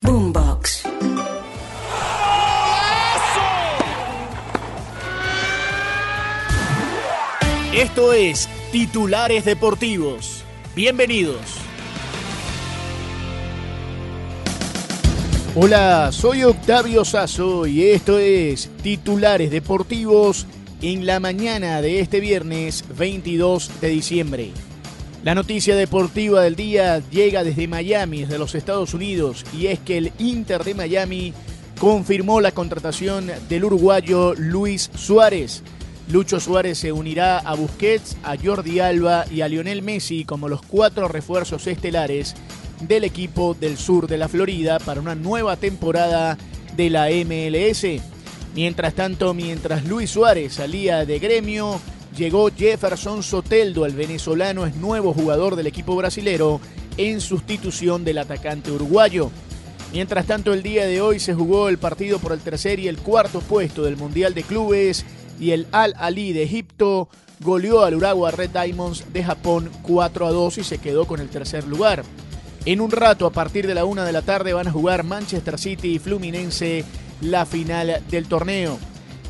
Boombox. Esto es Titulares Deportivos. Bienvenidos. Hola, soy Octavio Sazo y esto es Titulares Deportivos en la mañana de este viernes 22 de diciembre. La noticia deportiva del día llega desde Miami, desde los Estados Unidos, y es que el Inter de Miami confirmó la contratación del uruguayo Luis Suárez. Lucho Suárez se unirá a Busquets, a Jordi Alba y a Lionel Messi como los cuatro refuerzos estelares del equipo del sur de la Florida para una nueva temporada de la MLS. Mientras tanto, mientras Luis Suárez salía de gremio, llegó Jefferson Soteldo, el venezolano es nuevo jugador del equipo brasilero en sustitución del atacante uruguayo. Mientras tanto, el día de hoy se jugó el partido por el tercer y el cuarto puesto del Mundial de Clubes y el Al Ali de Egipto goleó al Urawa Red Diamonds de Japón 4 a 2 y se quedó con el tercer lugar. En un rato, a partir de la una de la tarde, van a jugar Manchester City y Fluminense la final del torneo.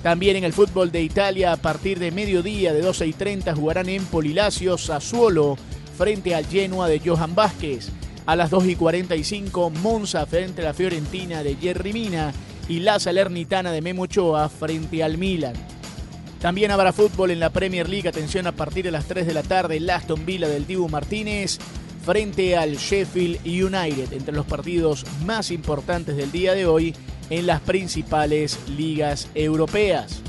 También en el fútbol de Italia, a partir de mediodía de 12 y 30, jugarán en Polilacio, Sassuolo, frente al Genoa de Johan Vázquez. A las 2 y 45, Monza frente a la Fiorentina de Jerry Mina y la Salernitana de Memo Ochoa frente al Milan. También habrá fútbol en la Premier League. Atención a partir de las 3 de la tarde, el Aston Villa del Dibu Martínez frente al Sheffield United, entre los partidos más importantes del día de hoy en las principales ligas europeas.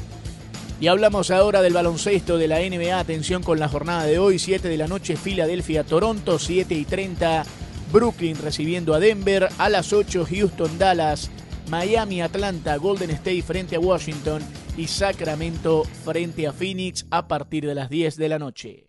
Y hablamos ahora del baloncesto de la NBA. Atención con la jornada de hoy, 7 de la noche, Filadelfia, Toronto, 7 y 30, Brooklyn recibiendo a Denver, a las 8, Houston, Dallas, Miami, Atlanta, Golden State frente a Washington y Sacramento frente a Phoenix a partir de las 10 de la noche.